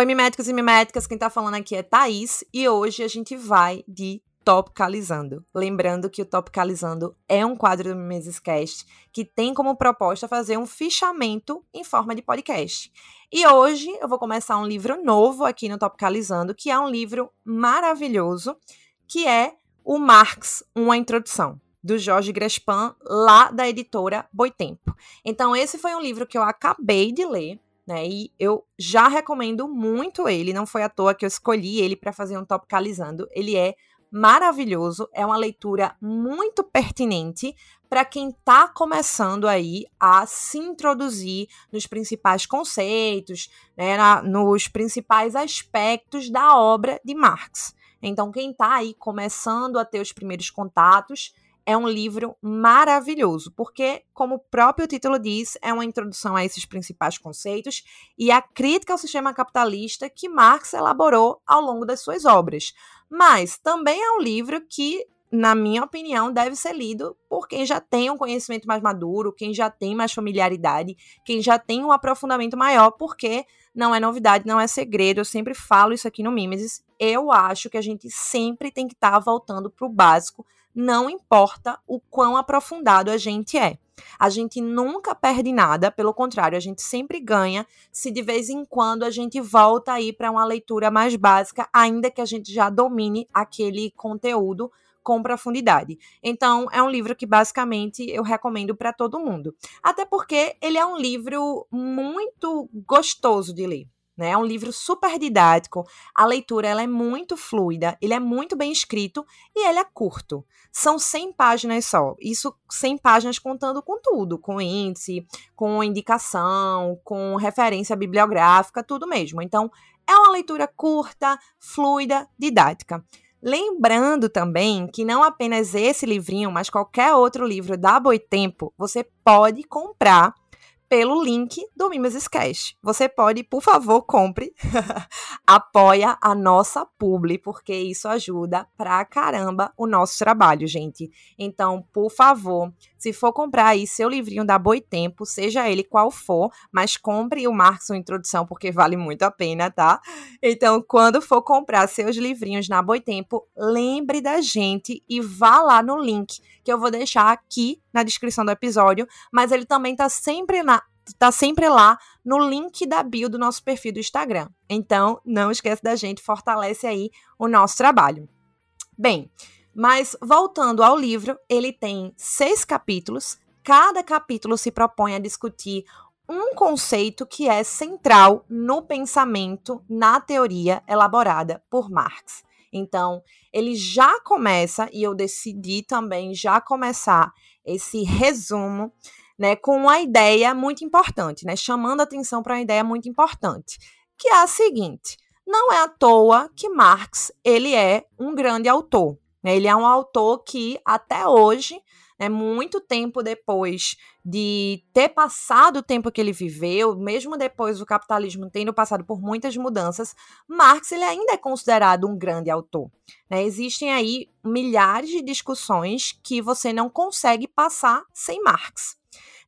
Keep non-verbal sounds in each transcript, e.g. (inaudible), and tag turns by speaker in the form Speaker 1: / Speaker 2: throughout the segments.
Speaker 1: Oi, miméticos e miméticas, quem tá falando aqui é Thaís e hoje a gente vai de Topicalizando. Lembrando que o Topicalizando é um quadro do Mimesescast que tem como proposta fazer um fichamento em forma de podcast. E hoje eu vou começar um livro novo aqui no Topicalizando, que é um livro maravilhoso, que é o Marx, uma introdução do Jorge Grespan, lá da editora Boitempo. Então, esse foi um livro que eu acabei de ler, né? E eu já recomendo muito ele, não foi à toa que eu escolhi ele para fazer um topicalizando. Ele é maravilhoso, é uma leitura muito pertinente para quem está começando aí a se introduzir nos principais conceitos, né, na, nos principais aspectos da obra de Marx. Então, quem está aí começando a ter os primeiros contatos, é um livro maravilhoso, porque, como o próprio título diz, é uma introdução a esses principais conceitos e a crítica ao sistema capitalista que Marx elaborou ao longo das suas obras. Mas também é um livro que, na minha opinião, deve ser lido por quem já tem um conhecimento mais maduro, quem já tem mais familiaridade, quem já tem um aprofundamento maior, porque não é novidade, não é segredo, eu sempre falo isso aqui no Mimesis. Eu acho que a gente sempre tem que estar tá voltando para o básico não importa o quão aprofundado a gente é. A gente nunca perde nada, pelo contrário, a gente sempre ganha se de vez em quando a gente volta aí para uma leitura mais básica, ainda que a gente já domine aquele conteúdo com profundidade. Então, é um livro que basicamente eu recomendo para todo mundo. Até porque ele é um livro muito gostoso de ler. Né? É um livro super didático, a leitura ela é muito fluida, ele é muito bem escrito e ele é curto. São 100 páginas só, isso 100 páginas contando com tudo, com índice, com indicação, com referência bibliográfica, tudo mesmo. Então, é uma leitura curta, fluida, didática. Lembrando também que não apenas esse livrinho, mas qualquer outro livro da Boitempo, você pode comprar pelo link do Mimesis Cash. Você pode, por favor, compre, (laughs) apoia a nossa publi, porque isso ajuda pra caramba o nosso trabalho, gente. Então, por favor, se for comprar aí seu livrinho da Boitempo, seja ele qual for, mas compre o Marx uma introdução, porque vale muito a pena, tá? Então, quando for comprar seus livrinhos na Boitempo, lembre da gente e vá lá no link que eu vou deixar aqui na descrição do episódio, mas ele também tá sempre na tá sempre lá no link da bio do nosso perfil do Instagram. Então, não esquece da gente, fortalece aí o nosso trabalho. Bem, mas voltando ao livro, ele tem seis capítulos. Cada capítulo se propõe a discutir um conceito que é central no pensamento, na teoria elaborada por Marx. Então, ele já começa, e eu decidi também já começar esse resumo, né, com uma ideia muito importante, né, chamando atenção para uma ideia muito importante, que é a seguinte: não é à toa que Marx ele é um grande autor. Né, ele é um autor que até hoje né, muito tempo depois de ter passado o tempo que ele viveu, mesmo depois do capitalismo tendo passado por muitas mudanças, Marx ele ainda é considerado um grande autor. Né? Existem aí milhares de discussões que você não consegue passar sem Marx.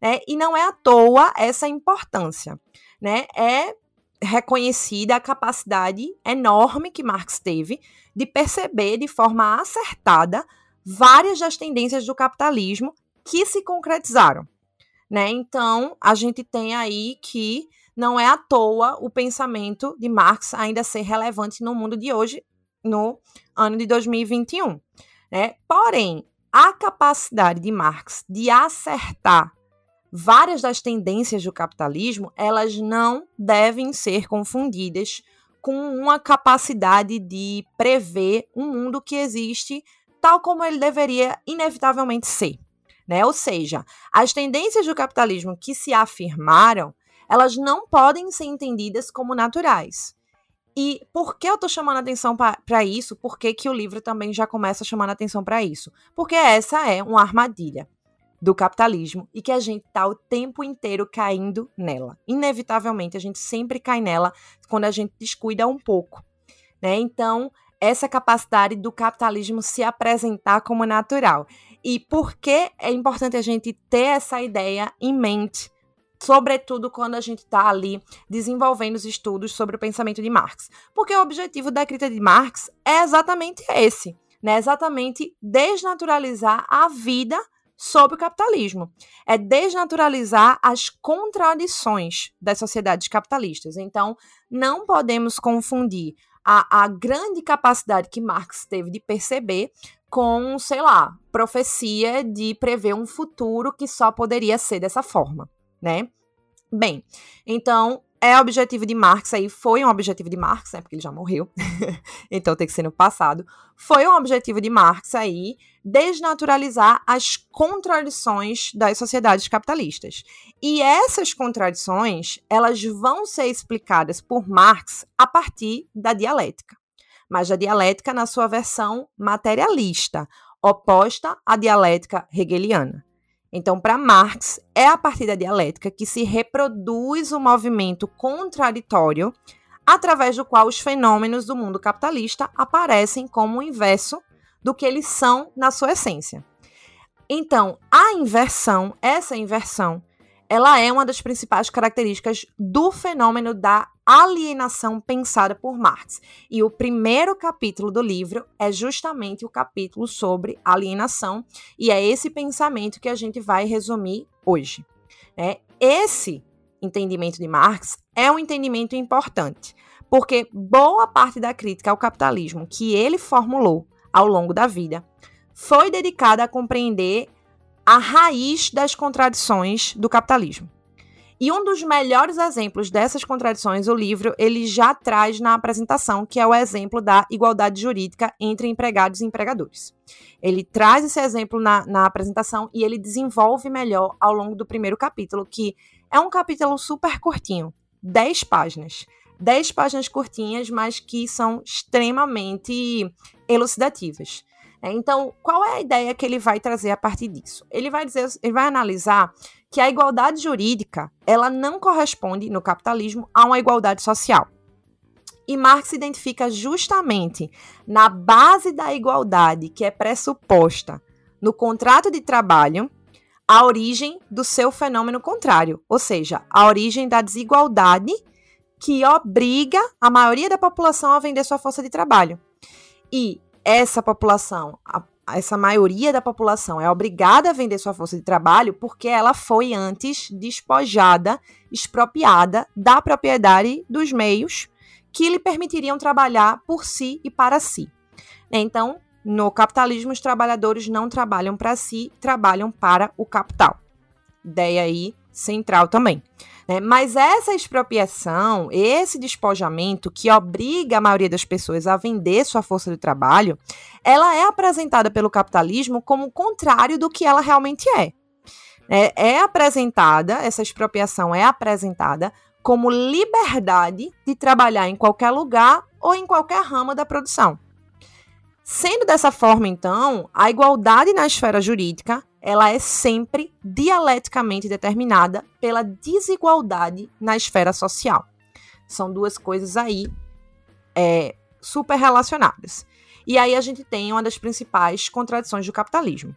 Speaker 1: Né? E não é à toa essa importância. Né? É reconhecida a capacidade enorme que Marx teve de perceber de forma acertada várias das tendências do capitalismo que se concretizaram. Né? Então, a gente tem aí que não é à toa o pensamento de Marx ainda ser relevante no mundo de hoje, no ano de 2021. Né? Porém, a capacidade de Marx de acertar várias das tendências do capitalismo, elas não devem ser confundidas com uma capacidade de prever um mundo que existe tal como ele deveria inevitavelmente ser. Né? Ou seja, as tendências do capitalismo que se afirmaram, elas não podem ser entendidas como naturais. E por que eu estou chamando atenção para isso? Por que, que o livro também já começa chamando atenção para isso? Porque essa é uma armadilha. Do capitalismo e que a gente está o tempo inteiro caindo nela. Inevitavelmente, a gente sempre cai nela quando a gente descuida um pouco. Né? Então, essa capacidade do capitalismo se apresentar como natural. E por que é importante a gente ter essa ideia em mente sobretudo quando a gente está ali desenvolvendo os estudos sobre o pensamento de Marx. Porque o objetivo da crítica de Marx é exatamente esse, né? Exatamente desnaturalizar a vida sobre o capitalismo. É desnaturalizar as contradições das sociedades capitalistas. Então, não podemos confundir a, a grande capacidade que Marx teve de perceber com, sei lá, profecia de prever um futuro que só poderia ser dessa forma, né? Bem, então é objetivo de Marx aí, foi um objetivo de Marx, né, porque ele já morreu, (laughs) então tem que ser no passado, foi um objetivo de Marx aí desnaturalizar as contradições das sociedades capitalistas. E essas contradições, elas vão ser explicadas por Marx a partir da dialética. Mas a dialética na sua versão materialista, oposta à dialética hegeliana. Então, para Marx, é a partir da dialética que se reproduz o movimento contraditório através do qual os fenômenos do mundo capitalista aparecem como o inverso do que eles são na sua essência. Então, a inversão, essa inversão, ela é uma das principais características do fenômeno da alienação pensada por Marx. E o primeiro capítulo do livro é justamente o capítulo sobre alienação, e é esse pensamento que a gente vai resumir hoje. Né? Esse entendimento de Marx é um entendimento importante, porque boa parte da crítica ao capitalismo que ele formulou ao longo da vida foi dedicada a compreender a raiz das contradições do capitalismo. E um dos melhores exemplos dessas contradições, o livro, ele já traz na apresentação, que é o exemplo da igualdade jurídica entre empregados e empregadores. Ele traz esse exemplo na, na apresentação e ele desenvolve melhor ao longo do primeiro capítulo, que é um capítulo super curtinho, 10 páginas. 10 páginas curtinhas, mas que são extremamente elucidativas. Então, qual é a ideia que ele vai trazer a partir disso? Ele vai dizer, ele vai analisar que a igualdade jurídica, ela não corresponde no capitalismo a uma igualdade social. E Marx identifica justamente na base da igualdade que é pressuposta no contrato de trabalho a origem do seu fenômeno contrário, ou seja, a origem da desigualdade que obriga a maioria da população a vender sua força de trabalho. E essa população, a essa maioria da população é obrigada a vender sua força de trabalho porque ela foi antes despojada, expropriada da propriedade dos meios que lhe permitiriam trabalhar por si e para si. Então, no capitalismo, os trabalhadores não trabalham para si, trabalham para o capital. Ideia aí central também. Né? Mas essa expropriação, esse despojamento que obriga a maioria das pessoas a vender sua força de trabalho, ela é apresentada pelo capitalismo como o contrário do que ela realmente é. É, é apresentada, essa expropriação é apresentada como liberdade de trabalhar em qualquer lugar ou em qualquer rama da produção. Sendo dessa forma, então, a igualdade na esfera jurídica ela é sempre dialeticamente determinada pela desigualdade na esfera social. São duas coisas aí é, super relacionadas. E aí a gente tem uma das principais contradições do capitalismo.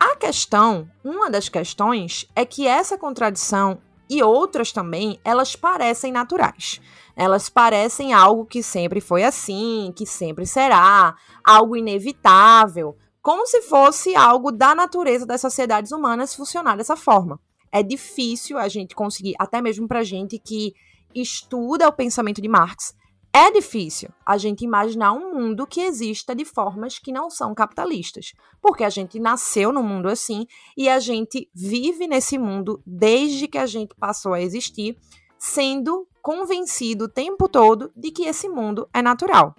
Speaker 1: A questão, uma das questões, é que essa contradição e outras também, elas parecem naturais. Elas parecem algo que sempre foi assim, que sempre será, algo inevitável, como se fosse algo da natureza das sociedades humanas funcionar dessa forma. É difícil a gente conseguir, até mesmo para gente que estuda o pensamento de Marx, é difícil a gente imaginar um mundo que exista de formas que não são capitalistas, porque a gente nasceu no mundo assim e a gente vive nesse mundo desde que a gente passou a existir, sendo convencido o tempo todo de que esse mundo é natural.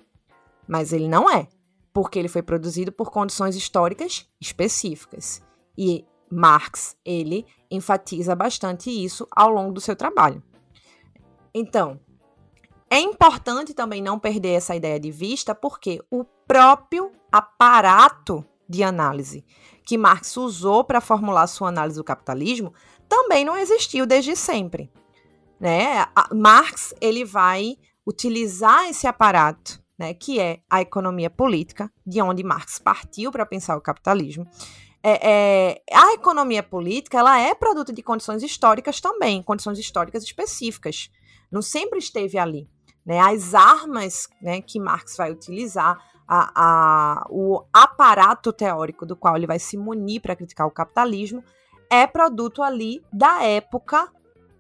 Speaker 1: Mas ele não é porque ele foi produzido por condições históricas específicas. E Marx, ele enfatiza bastante isso ao longo do seu trabalho. Então, é importante também não perder essa ideia de vista, porque o próprio aparato de análise que Marx usou para formular sua análise do capitalismo também não existiu desde sempre. Né? Marx ele vai utilizar esse aparato, né, que é a economia política, de onde Marx partiu para pensar o capitalismo. É, é, a economia política ela é produto de condições históricas também, condições históricas específicas. Não sempre esteve ali. Né? As armas né, que Marx vai utilizar, a, a, o aparato teórico do qual ele vai se munir para criticar o capitalismo, é produto ali da época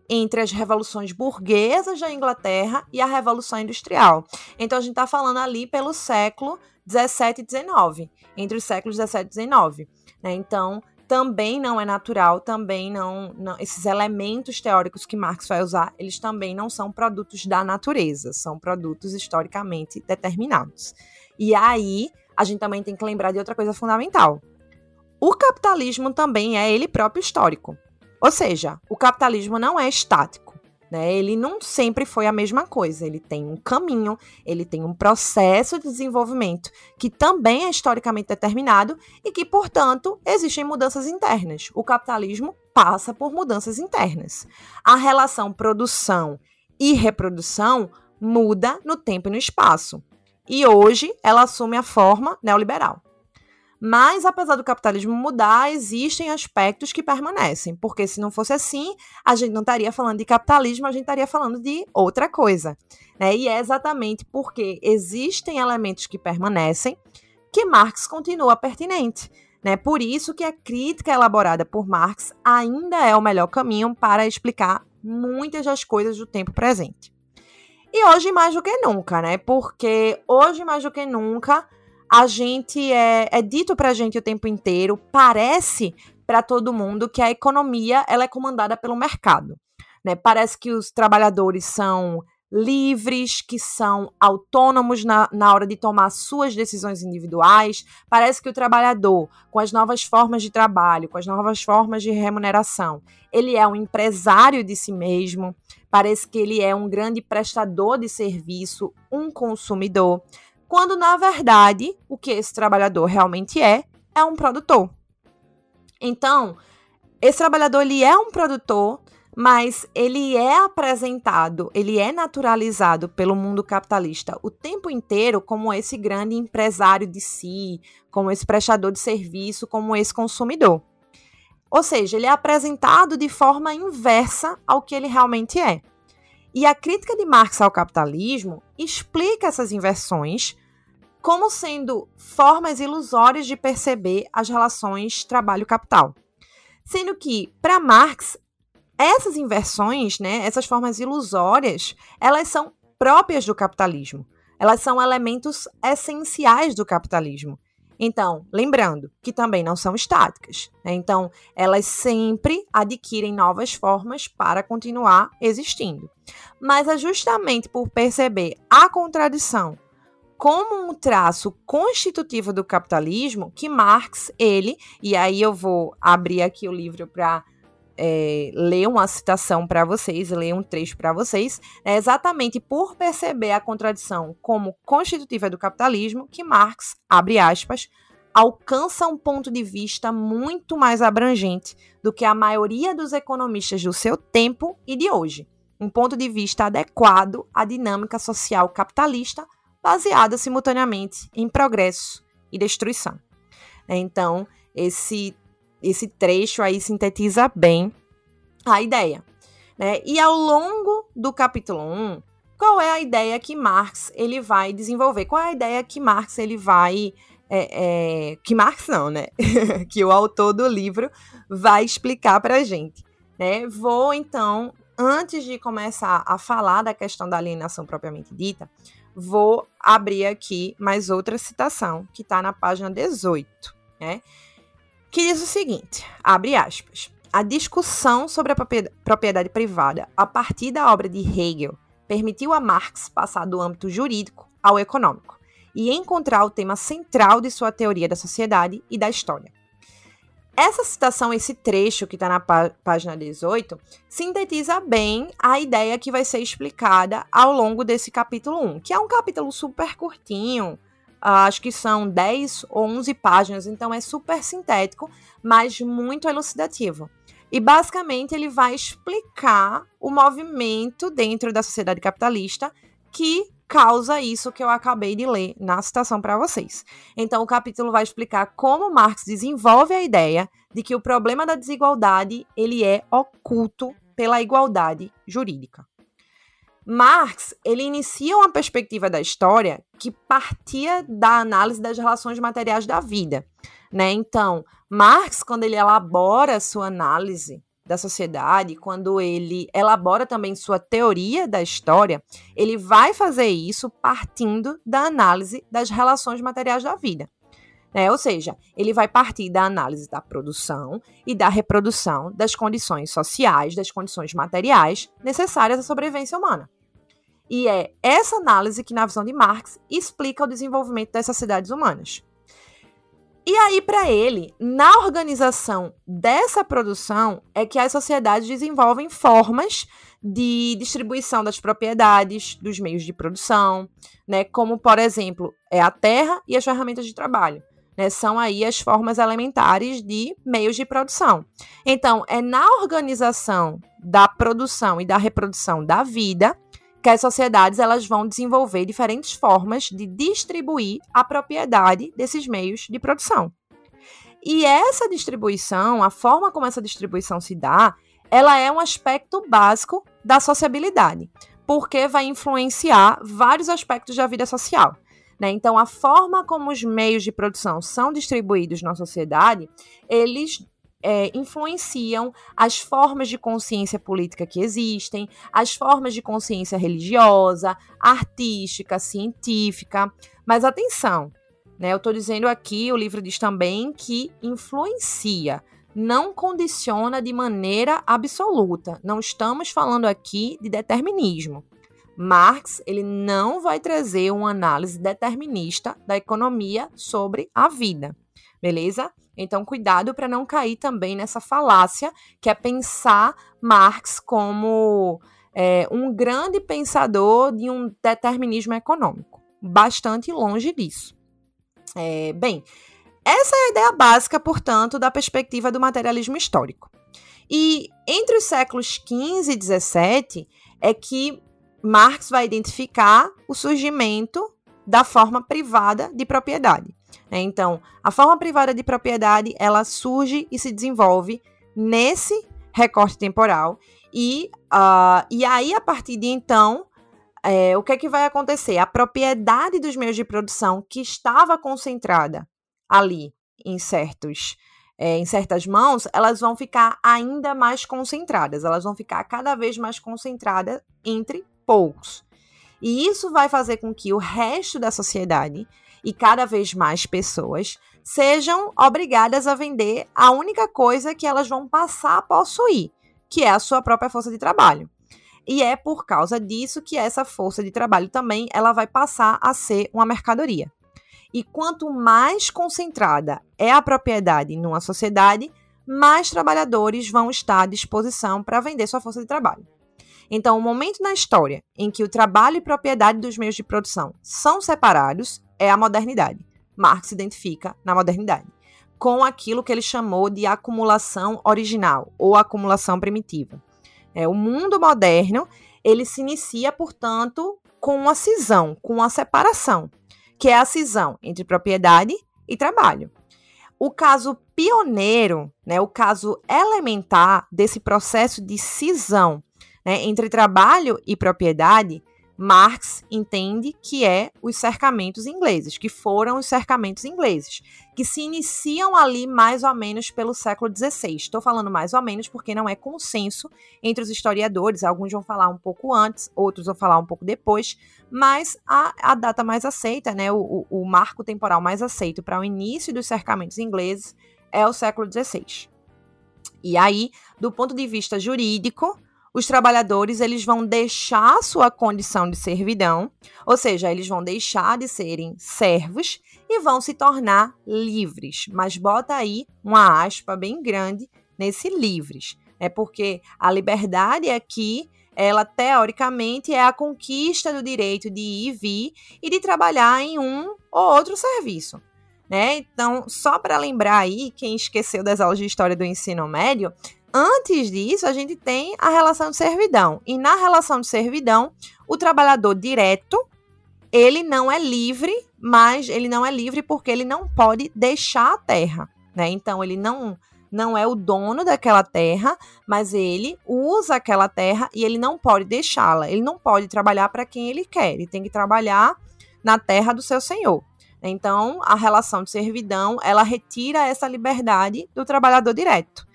Speaker 1: entre as revoluções burguesas da Inglaterra e a Revolução Industrial. Então a gente está falando ali pelo século 17 e 19, entre os séculos 17 e 19. Né? Então também não é natural, também não, não, esses elementos teóricos que Marx vai usar, eles também não são produtos da natureza, são produtos historicamente determinados. E aí a gente também tem que lembrar de outra coisa fundamental. O capitalismo também é ele próprio histórico. Ou seja, o capitalismo não é estático. Né? Ele não sempre foi a mesma coisa. Ele tem um caminho, ele tem um processo de desenvolvimento que também é historicamente determinado e que, portanto, existem mudanças internas. O capitalismo passa por mudanças internas. A relação produção e reprodução muda no tempo e no espaço. E hoje ela assume a forma neoliberal. Mas, apesar do capitalismo mudar, existem aspectos que permanecem. Porque se não fosse assim, a gente não estaria falando de capitalismo, a gente estaria falando de outra coisa. Né? E é exatamente porque existem elementos que permanecem que Marx continua pertinente. Né? Por isso que a crítica elaborada por Marx ainda é o melhor caminho para explicar muitas das coisas do tempo presente. E hoje mais do que nunca, né? Porque hoje mais do que nunca a gente é, é dito pra gente o tempo inteiro, parece para todo mundo que a economia ela é comandada pelo mercado. Né? Parece que os trabalhadores são livres, que são autônomos na, na hora de tomar suas decisões individuais. Parece que o trabalhador, com as novas formas de trabalho, com as novas formas de remuneração, ele é um empresário de si mesmo. Parece que ele é um grande prestador de serviço, um consumidor quando na verdade o que esse trabalhador realmente é é um produtor. Então, esse trabalhador ele é um produtor, mas ele é apresentado, ele é naturalizado pelo mundo capitalista o tempo inteiro como esse grande empresário de si, como esse prestador de serviço, como esse consumidor. Ou seja, ele é apresentado de forma inversa ao que ele realmente é. E a crítica de Marx ao capitalismo explica essas inversões como sendo formas ilusórias de perceber as relações trabalho-capital. Sendo que, para Marx, essas inversões, né, essas formas ilusórias, elas são próprias do capitalismo. Elas são elementos essenciais do capitalismo. Então, lembrando que também não são estáticas. Né? Então, elas sempre adquirem novas formas para continuar existindo. Mas é justamente por perceber a contradição como um traço constitutivo do capitalismo que Marx, ele, e aí eu vou abrir aqui o livro para é, ler uma citação para vocês, ler um trecho para vocês, é exatamente por perceber a contradição como constitutiva do capitalismo que Marx, abre aspas, alcança um ponto de vista muito mais abrangente do que a maioria dos economistas do seu tempo e de hoje. Um ponto de vista adequado à dinâmica social capitalista baseada simultaneamente em progresso e destruição. Né? Então, esse, esse trecho aí sintetiza bem a ideia. Né? E ao longo do capítulo 1, qual é a ideia que Marx ele vai desenvolver? Qual é a ideia que Marx ele vai é, é, que Marx não, né? (laughs) que o autor do livro vai explicar para a gente. Né? Vou então, antes de começar a falar da questão da alienação propriamente dita, vou abrir aqui mais outra citação que está na página 18, né? Que diz o seguinte: abre aspas. A discussão sobre a propriedade privada a partir da obra de Hegel permitiu a Marx passar do âmbito jurídico ao econômico e encontrar o tema central de sua teoria da sociedade e da história. Essa citação, esse trecho que está na pá página 18, sintetiza bem a ideia que vai ser explicada ao longo desse capítulo 1, que é um capítulo super curtinho, acho que são 10 ou 11 páginas, então é super sintético, mas muito elucidativo. E basicamente ele vai explicar o movimento dentro da sociedade capitalista que causa isso que eu acabei de ler na citação para vocês. Então, o capítulo vai explicar como Marx desenvolve a ideia de que o problema da desigualdade ele é oculto pela igualdade jurídica. Marx ele inicia uma perspectiva da história que partia da análise das relações materiais da vida, né? Então, Marx, quando ele elabora sua análise da sociedade, quando ele elabora também sua teoria da história, ele vai fazer isso partindo da análise das relações materiais da vida. É, ou seja, ele vai partir da análise da produção e da reprodução das condições sociais, das condições materiais necessárias à sobrevivência humana. E é essa análise que, na visão de Marx, explica o desenvolvimento das sociedades humanas. E aí, para ele, na organização dessa produção, é que as sociedades desenvolvem formas de distribuição das propriedades, dos meios de produção, né? Como, por exemplo, é a terra e as ferramentas de trabalho. Né, são aí as formas elementares de meios de produção. Então, é na organização da produção e da reprodução da vida que as sociedades elas vão desenvolver diferentes formas de distribuir a propriedade desses meios de produção. E essa distribuição, a forma como essa distribuição se dá, ela é um aspecto básico da sociabilidade, porque vai influenciar vários aspectos da vida social. Né? Então, a forma como os meios de produção são distribuídos na sociedade, eles é, influenciam as formas de consciência política que existem, as formas de consciência religiosa, artística, científica. Mas atenção, né? Eu estou dizendo aqui, o livro diz também que influencia, não condiciona de maneira absoluta. Não estamos falando aqui de determinismo. Marx ele não vai trazer uma análise determinista da economia sobre a vida, beleza? Então, cuidado para não cair também nessa falácia que é pensar Marx como é, um grande pensador de um determinismo econômico. Bastante longe disso. É, bem, essa é a ideia básica, portanto, da perspectiva do materialismo histórico. E entre os séculos XV e XVII é que Marx vai identificar o surgimento da forma privada de propriedade. Né? Então, a forma privada de propriedade ela surge e se desenvolve nesse recorte temporal e, uh, e aí a partir de então é, o que é que vai acontecer? A propriedade dos meios de produção que estava concentrada ali em certos é, em certas mãos, elas vão ficar ainda mais concentradas, elas vão ficar cada vez mais concentradas entre poucos. E isso vai fazer com que o resto da sociedade e cada vez mais pessoas sejam obrigadas a vender a única coisa que elas vão passar a possuir, que é a sua própria força de trabalho. E é por causa disso que essa força de trabalho também ela vai passar a ser uma mercadoria. E quanto mais concentrada é a propriedade numa sociedade, mais trabalhadores vão estar à disposição para vender sua força de trabalho. Então, o momento na história em que o trabalho e propriedade dos meios de produção são separados é a modernidade. Marx se identifica na modernidade com aquilo que ele chamou de acumulação original ou acumulação primitiva. É, o mundo moderno ele se inicia, portanto, com uma cisão, com uma separação, que é a cisão entre propriedade e trabalho. O caso pioneiro, né, o caso elementar desse processo de cisão né, entre trabalho e propriedade Marx entende que é os cercamentos ingleses, que foram os cercamentos ingleses, que se iniciam ali mais ou menos pelo século XVI. Estou falando mais ou menos porque não é consenso entre os historiadores, alguns vão falar um pouco antes, outros vão falar um pouco depois, mas a, a data mais aceita, né, o, o marco temporal mais aceito para o início dos cercamentos ingleses é o século XVI. E aí, do ponto de vista jurídico, os trabalhadores eles vão deixar sua condição de servidão, ou seja, eles vão deixar de serem servos e vão se tornar livres. Mas bota aí uma aspa bem grande nesse livres, é porque a liberdade aqui ela teoricamente é a conquista do direito de ir e vir e de trabalhar em um ou outro serviço. Né? Então, só para lembrar aí, quem esqueceu das aulas de história do ensino médio, antes disso a gente tem a relação de servidão. E na relação de servidão, o trabalhador direto, ele não é livre, mas ele não é livre porque ele não pode deixar a terra, né? Então ele não não é o dono daquela terra, mas ele usa aquela terra e ele não pode deixá-la. Ele não pode trabalhar para quem ele quer. Ele tem que trabalhar na terra do seu senhor. Então, a relação de servidão, ela retira essa liberdade do trabalhador direto.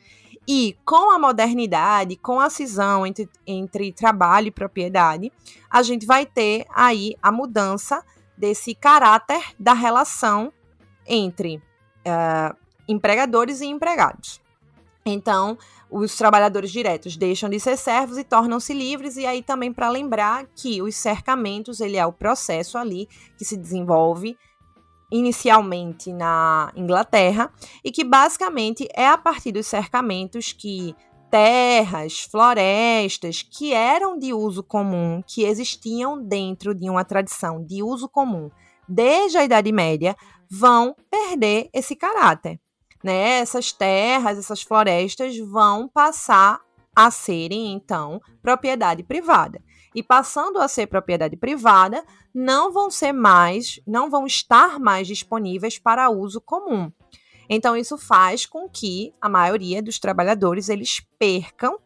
Speaker 1: E com a modernidade, com a cisão entre, entre trabalho e propriedade, a gente vai ter aí a mudança desse caráter da relação entre uh, empregadores e empregados. Então, os trabalhadores diretos deixam de ser servos e tornam-se livres, e aí também para lembrar que os cercamentos, ele é o processo ali que se desenvolve inicialmente na Inglaterra e que basicamente é a partir dos cercamentos que terras, florestas que eram de uso comum, que existiam dentro de uma tradição de uso comum desde a Idade Média, vão perder esse caráter. Né? Essas terras, essas florestas vão passar a serem, então, propriedade privada e passando a ser propriedade privada, não vão ser mais, não vão estar mais disponíveis para uso comum. Então isso faz com que a maioria dos trabalhadores eles percam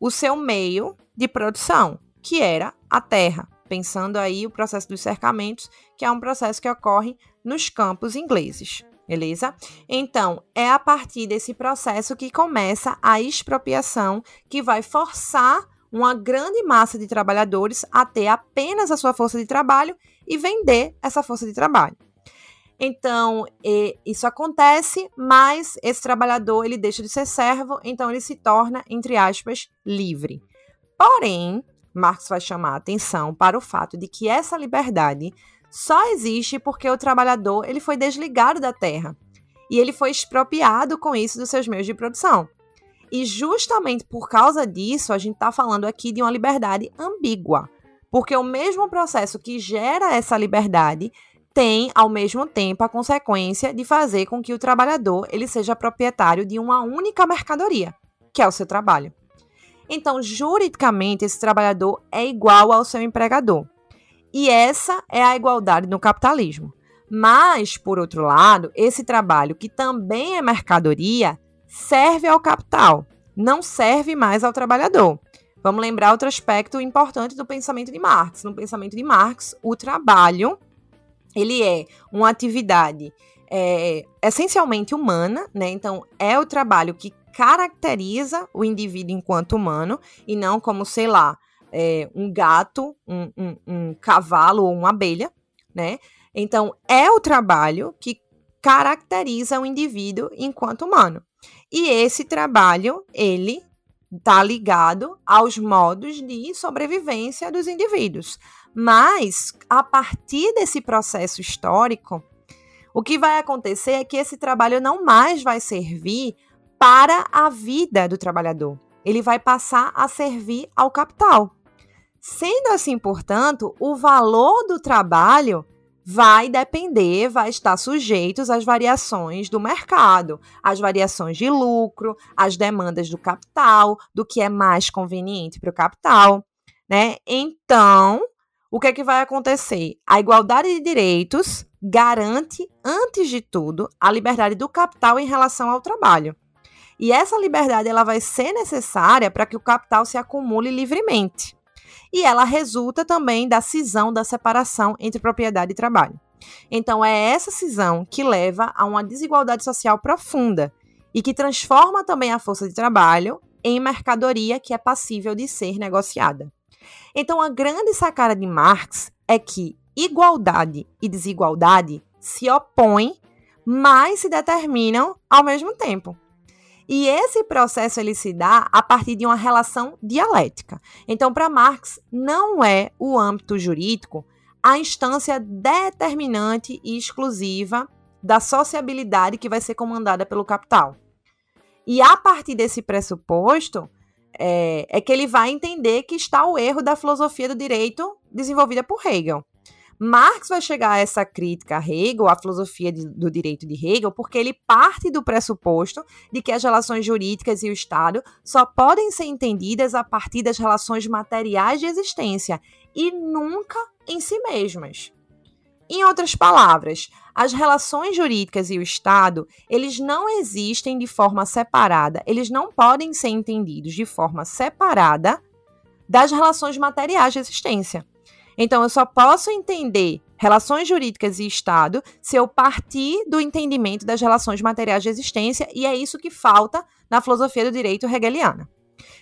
Speaker 1: o seu meio de produção, que era a terra. Pensando aí o processo dos cercamentos, que é um processo que ocorre nos campos ingleses. Beleza? Então, é a partir desse processo que começa a expropriação, que vai forçar uma grande massa de trabalhadores a ter apenas a sua força de trabalho e vender essa força de trabalho. Então, isso acontece, mas esse trabalhador ele deixa de ser servo, então ele se torna, entre aspas, livre. Porém, Marx vai chamar a atenção para o fato de que essa liberdade só existe porque o trabalhador ele foi desligado da terra e ele foi expropriado com isso dos seus meios de produção. E justamente por causa disso, a gente está falando aqui de uma liberdade ambígua. Porque o mesmo processo que gera essa liberdade tem, ao mesmo tempo, a consequência de fazer com que o trabalhador ele seja proprietário de uma única mercadoria, que é o seu trabalho. Então, juridicamente, esse trabalhador é igual ao seu empregador. E essa é a igualdade no capitalismo. Mas, por outro lado, esse trabalho, que também é mercadoria, serve ao capital, não serve mais ao trabalhador. Vamos lembrar outro aspecto importante do pensamento de Marx. No pensamento de Marx, o trabalho ele é uma atividade é, essencialmente humana, né? Então é o trabalho que caracteriza o indivíduo enquanto humano e não como, sei lá, é, um gato, um, um, um cavalo ou uma abelha, né? Então é o trabalho que caracteriza o indivíduo enquanto humano. E esse trabalho, ele está ligado aos modos de sobrevivência dos indivíduos. Mas, a partir desse processo histórico, o que vai acontecer é que esse trabalho não mais vai servir para a vida do trabalhador. Ele vai passar a servir ao capital. Sendo assim, portanto, o valor do trabalho vai depender, vai estar sujeitos às variações do mercado, às variações de lucro, às demandas do capital, do que é mais conveniente para o capital, né? Então, o que é que vai acontecer? A igualdade de direitos garante, antes de tudo, a liberdade do capital em relação ao trabalho. E essa liberdade ela vai ser necessária para que o capital se acumule livremente e ela resulta também da cisão, da separação entre propriedade e trabalho. Então, é essa cisão que leva a uma desigualdade social profunda e que transforma também a força de trabalho em mercadoria que é passível de ser negociada. Então, a grande sacada de Marx é que igualdade e desigualdade se opõem, mas se determinam ao mesmo tempo. E esse processo ele se dá a partir de uma relação dialética. Então, para Marx, não é o âmbito jurídico a instância determinante e exclusiva da sociabilidade que vai ser comandada pelo capital. E a partir desse pressuposto, é, é, que ele vai entender que está o erro da filosofia do direito desenvolvida por Hegel. Marx vai chegar a essa crítica a Hegel, a filosofia de, do direito de Hegel, porque ele parte do pressuposto de que as relações jurídicas e o Estado só podem ser entendidas a partir das relações materiais de existência e nunca em si mesmas. Em outras palavras, as relações jurídicas e o Estado, eles não existem de forma separada, eles não podem ser entendidos de forma separada das relações materiais de existência. Então, eu só posso entender relações jurídicas e Estado se eu partir do entendimento das relações materiais de existência, e é isso que falta na filosofia do direito hegeliana.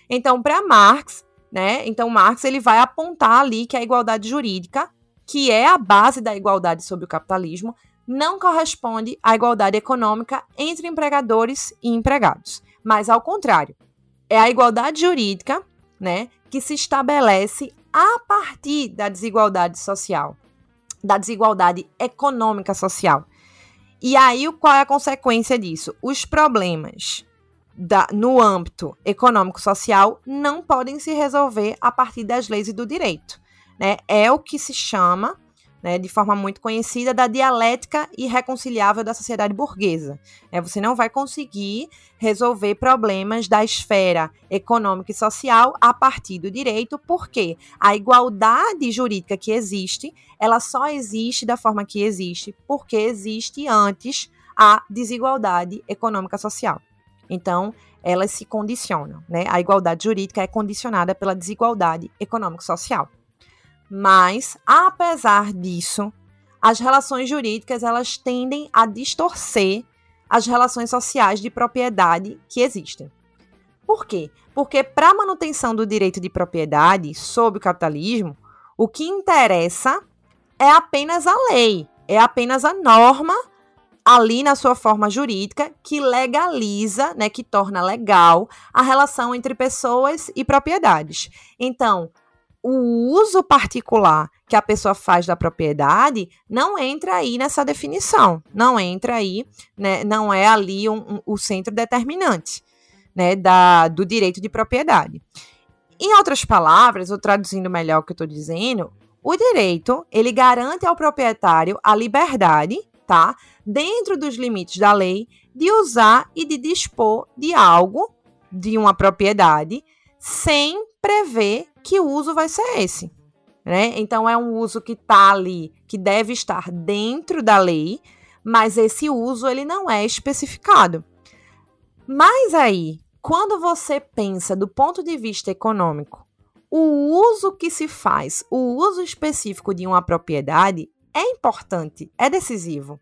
Speaker 1: Então, para Marx, né? Então, Marx ele vai apontar ali que a igualdade jurídica, que é a base da igualdade sobre o capitalismo, não corresponde à igualdade econômica entre empregadores e empregados, mas ao contrário, é a igualdade jurídica, né, que se estabelece a partir da desigualdade social, da desigualdade econômica social. E aí, qual é a consequência disso? Os problemas da, no âmbito econômico-social não podem se resolver a partir das leis e do direito. Né? É o que se chama né, de forma muito conhecida, da dialética irreconciliável da sociedade burguesa. É, você não vai conseguir resolver problemas da esfera econômica e social a partir do direito, porque a igualdade jurídica que existe, ela só existe da forma que existe, porque existe antes a desigualdade econômica social. Então, elas se condicionam, né? A igualdade jurídica é condicionada pela desigualdade econômico-social. Mas, apesar disso, as relações jurídicas elas tendem a distorcer as relações sociais de propriedade que existem. Por quê? Porque para a manutenção do direito de propriedade sob o capitalismo, o que interessa é apenas a lei, é apenas a norma ali na sua forma jurídica que legaliza, né, que torna legal a relação entre pessoas e propriedades. Então, o uso particular que a pessoa faz da propriedade não entra aí nessa definição, não entra aí, né, não é ali um, um, o centro determinante né, da, do direito de propriedade. Em outras palavras, ou traduzindo melhor o que eu estou dizendo, o direito ele garante ao proprietário a liberdade, tá, dentro dos limites da lei, de usar e de dispor de algo, de uma propriedade, sem prever que uso vai ser esse. Né? Então, é um uso que está ali, que deve estar dentro da lei, mas esse uso ele não é especificado. Mas aí, quando você pensa do ponto de vista econômico, o uso que se faz, o uso específico de uma propriedade é importante, é decisivo.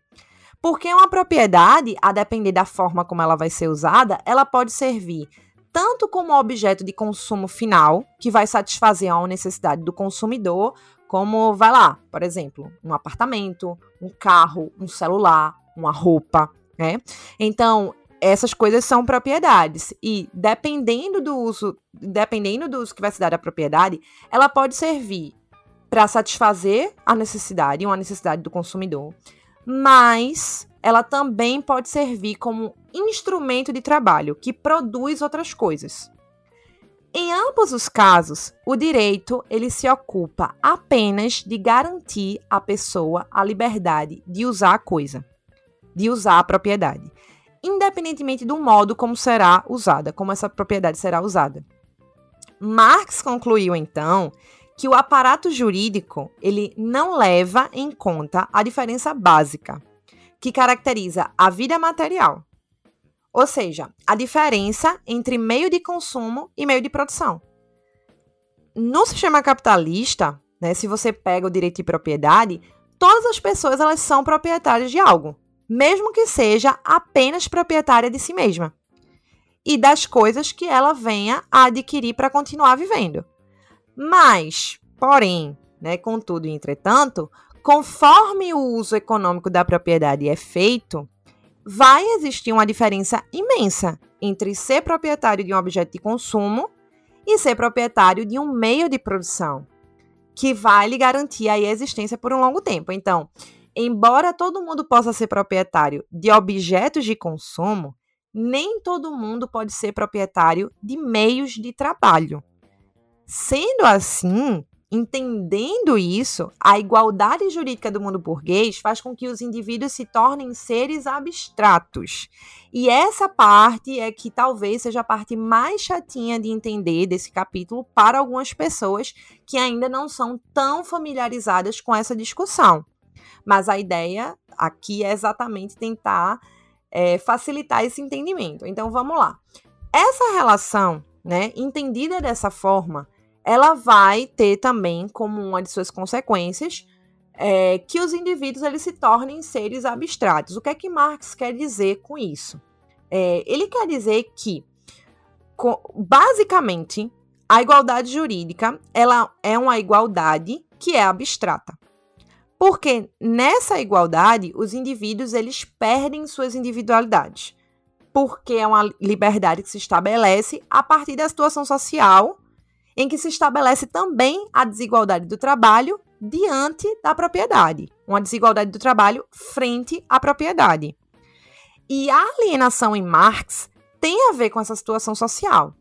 Speaker 1: Porque uma propriedade, a depender da forma como ela vai ser usada, ela pode servir tanto como objeto de consumo final, que vai satisfazer a necessidade do consumidor, como, vai lá, por exemplo, um apartamento, um carro, um celular, uma roupa, né? Então, essas coisas são propriedades e dependendo do uso, dependendo do uso que vai se dar à propriedade, ela pode servir para satisfazer a necessidade, uma necessidade do consumidor, mas ela também pode servir como instrumento de trabalho que produz outras coisas. Em ambos os casos, o direito ele se ocupa apenas de garantir à pessoa a liberdade de usar a coisa, de usar a propriedade, independentemente do modo como será usada, como essa propriedade será usada. Marx concluiu então que o aparato jurídico ele não leva em conta a diferença básica que caracteriza a vida material, ou seja, a diferença entre meio de consumo e meio de produção. No sistema capitalista, né, se você pega o direito de propriedade, todas as pessoas elas são proprietárias de algo, mesmo que seja apenas proprietária de si mesma e das coisas que ela venha a adquirir para continuar vivendo. Mas, porém, né, contudo e entretanto, Conforme o uso econômico da propriedade é feito, vai existir uma diferença imensa entre ser proprietário de um objeto de consumo e ser proprietário de um meio de produção, que vai lhe garantir a existência por um longo tempo. Então, embora todo mundo possa ser proprietário de objetos de consumo, nem todo mundo pode ser proprietário de meios de trabalho. Sendo assim, Entendendo isso, a igualdade jurídica do mundo burguês faz com que os indivíduos se tornem seres abstratos. E essa parte é que talvez seja a parte mais chatinha de entender desse capítulo para algumas pessoas que ainda não são tão familiarizadas com essa discussão. Mas a ideia aqui é exatamente tentar é, facilitar esse entendimento. Então vamos lá. Essa relação, né, entendida dessa forma, ela vai ter também como uma de suas consequências é, que os indivíduos eles se tornem seres abstratos. O que é que Marx quer dizer com isso? É, ele quer dizer que, basicamente, a igualdade jurídica ela é uma igualdade que é abstrata. Porque nessa igualdade, os indivíduos eles perdem suas individualidades. Porque é uma liberdade que se estabelece a partir da situação social em que se estabelece também a desigualdade do trabalho diante da propriedade, uma desigualdade do trabalho frente à propriedade. E a alienação em Marx tem a ver com essa situação social.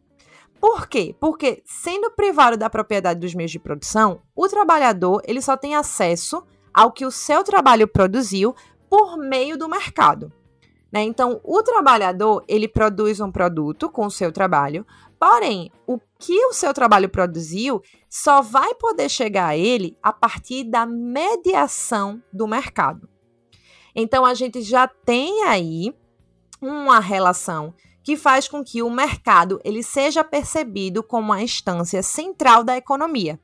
Speaker 1: Por quê? Porque sendo privado da propriedade dos meios de produção, o trabalhador ele só tem acesso ao que o seu trabalho produziu por meio do mercado. Né? Então, o trabalhador ele produz um produto com o seu trabalho, porém, o que o seu trabalho produziu só vai poder chegar a ele a partir da mediação do mercado. Então, a gente já tem aí uma relação que faz com que o mercado ele seja percebido como a instância central da economia,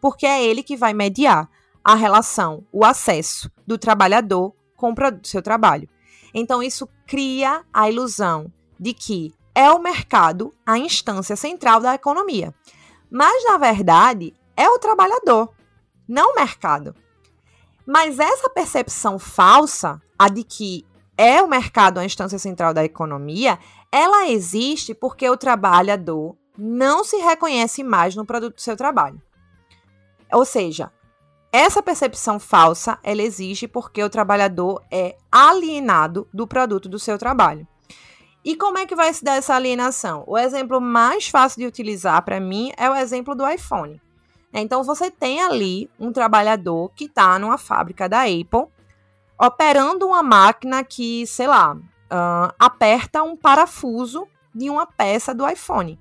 Speaker 1: porque é ele que vai mediar a relação, o acesso do trabalhador com o seu trabalho. Então, isso cria a ilusão de que é o mercado a instância central da economia. Mas, na verdade, é o trabalhador, não o mercado. Mas essa percepção falsa, a de que é o mercado a instância central da economia, ela existe porque o trabalhador não se reconhece mais no produto do seu trabalho. Ou seja, essa percepção falsa, ela existe porque o trabalhador é alienado do produto do seu trabalho. E como é que vai se dar essa alienação? O exemplo mais fácil de utilizar para mim é o exemplo do iPhone. Então você tem ali um trabalhador que está numa fábrica da Apple operando uma máquina que, sei lá, uh, aperta um parafuso de uma peça do iPhone.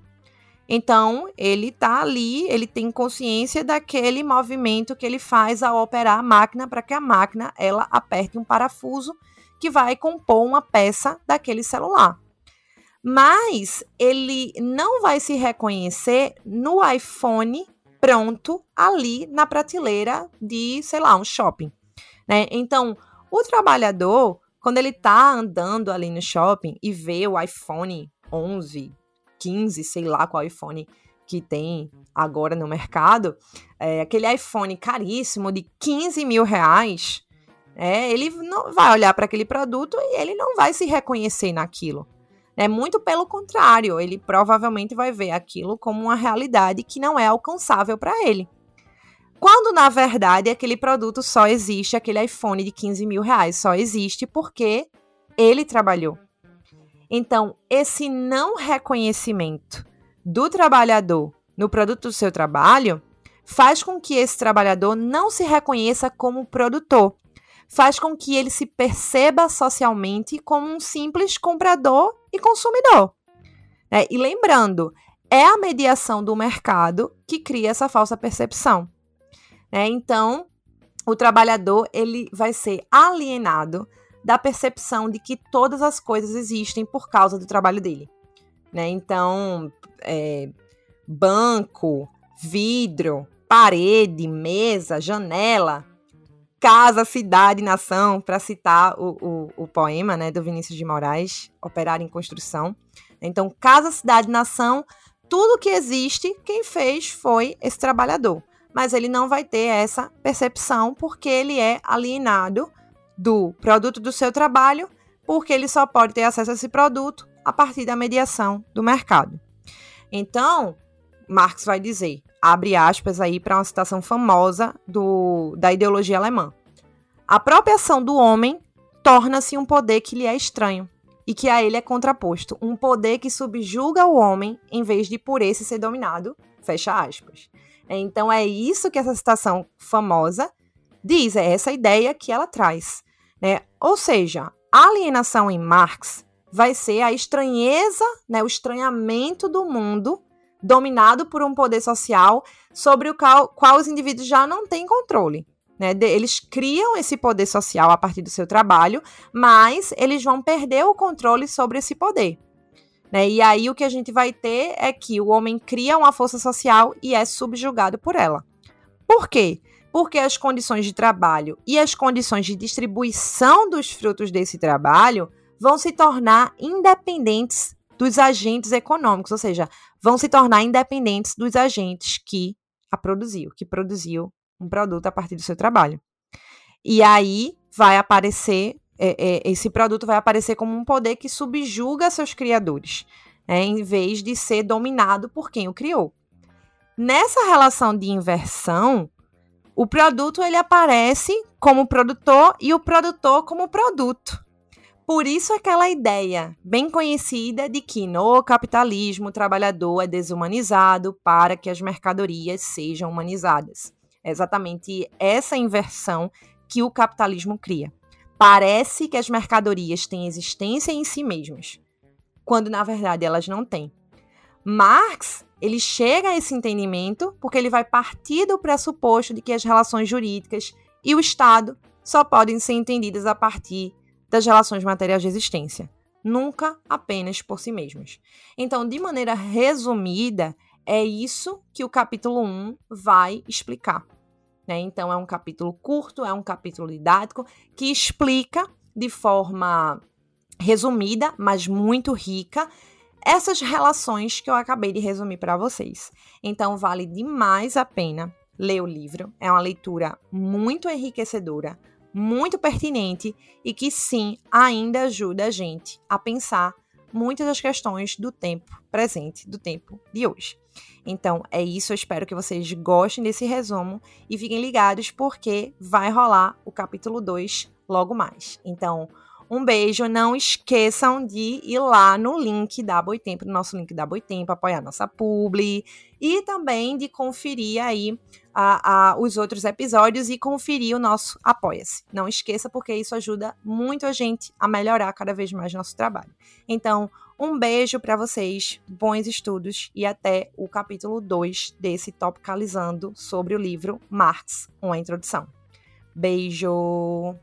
Speaker 1: Então, ele tá ali, ele tem consciência daquele movimento que ele faz ao operar a máquina para que a máquina ela aperte um parafuso que vai compor uma peça daquele celular. Mas ele não vai se reconhecer no iPhone pronto ali na prateleira de, sei lá, um shopping, né? Então, o trabalhador, quando ele tá andando ali no shopping e vê o iPhone 11, 15, sei lá qual iPhone que tem agora no mercado, é, aquele iPhone caríssimo de 15 mil reais, é, ele não vai olhar para aquele produto e ele não vai se reconhecer naquilo. É muito pelo contrário, ele provavelmente vai ver aquilo como uma realidade que não é alcançável para ele. Quando, na verdade, aquele produto só existe, aquele iPhone de 15 mil reais só existe porque ele trabalhou. Então, esse não reconhecimento do trabalhador no produto do seu trabalho faz com que esse trabalhador não se reconheça como produtor, faz com que ele se perceba socialmente como um simples comprador e consumidor. Né? E lembrando, é a mediação do mercado que cria essa falsa percepção. Né? Então, o trabalhador ele vai ser alienado da percepção de que todas as coisas existem por causa do trabalho dele. Né? Então, é, banco, vidro, parede, mesa, janela, casa, cidade, nação, para citar o, o, o, poema né, do Vinícius de Moraes, Operar em Construção. Então, casa, cidade, nação, tudo que existe, quem fez foi esse trabalhador. Mas ele não vai ter essa percepção porque ele é alienado do produto do seu trabalho, porque ele só pode ter acesso a esse produto a partir da mediação do mercado. Então, Marx vai dizer, abre aspas aí para uma citação famosa do, da ideologia alemã. A própria ação do homem torna-se um poder que lhe é estranho e que a ele é contraposto, um poder que subjuga o homem em vez de por esse ser dominado, fecha aspas. Então é isso que essa citação famosa diz, é essa ideia que ela traz. Né? Ou seja, a alienação em Marx vai ser a estranheza, né, o estranhamento do mundo dominado por um poder social sobre o qual, qual os indivíduos já não têm controle. Né? Eles criam esse poder social a partir do seu trabalho, mas eles vão perder o controle sobre esse poder. Né? E aí o que a gente vai ter é que o homem cria uma força social e é subjugado por ela. Por quê? Porque as condições de trabalho e as condições de distribuição dos frutos desse trabalho vão se tornar independentes dos agentes econômicos, ou seja, vão se tornar independentes dos agentes que a produziu, que produziu um produto a partir do seu trabalho. E aí vai aparecer, é, é, esse produto vai aparecer como um poder que subjuga seus criadores, né, em vez de ser dominado por quem o criou. Nessa relação de inversão, o produto ele aparece como produtor e o produtor como produto. Por isso aquela ideia bem conhecida de que no capitalismo o trabalhador é desumanizado para que as mercadorias sejam humanizadas. É exatamente essa inversão que o capitalismo cria. Parece que as mercadorias têm existência em si mesmas, quando na verdade elas não têm. Marx, ele chega a esse entendimento porque ele vai partir do pressuposto de que as relações jurídicas e o Estado só podem ser entendidas a partir das relações materiais de existência, nunca apenas por si mesmas. Então, de maneira resumida, é isso que o capítulo 1 vai explicar. Né? Então, é um capítulo curto, é um capítulo didático que explica de forma resumida, mas muito rica, essas relações que eu acabei de resumir para vocês. Então, vale demais a pena ler o livro. É uma leitura muito enriquecedora, muito pertinente e que sim ainda ajuda a gente a pensar muitas das questões do tempo presente, do tempo de hoje. Então é isso, eu espero que vocês gostem desse resumo e fiquem ligados porque vai rolar o capítulo 2 logo mais. Então, um beijo, não esqueçam de ir lá no link da Boitempo, no nosso link da Boitempo, apoiar nossa publi e também de conferir aí a, a, os outros episódios e conferir o nosso Apoia-se. Não esqueça, porque isso ajuda muito a gente a melhorar cada vez mais nosso trabalho. Então, um beijo para vocês, bons estudos e até o capítulo 2 desse Topicalizando sobre o livro Marx, uma introdução. Beijo!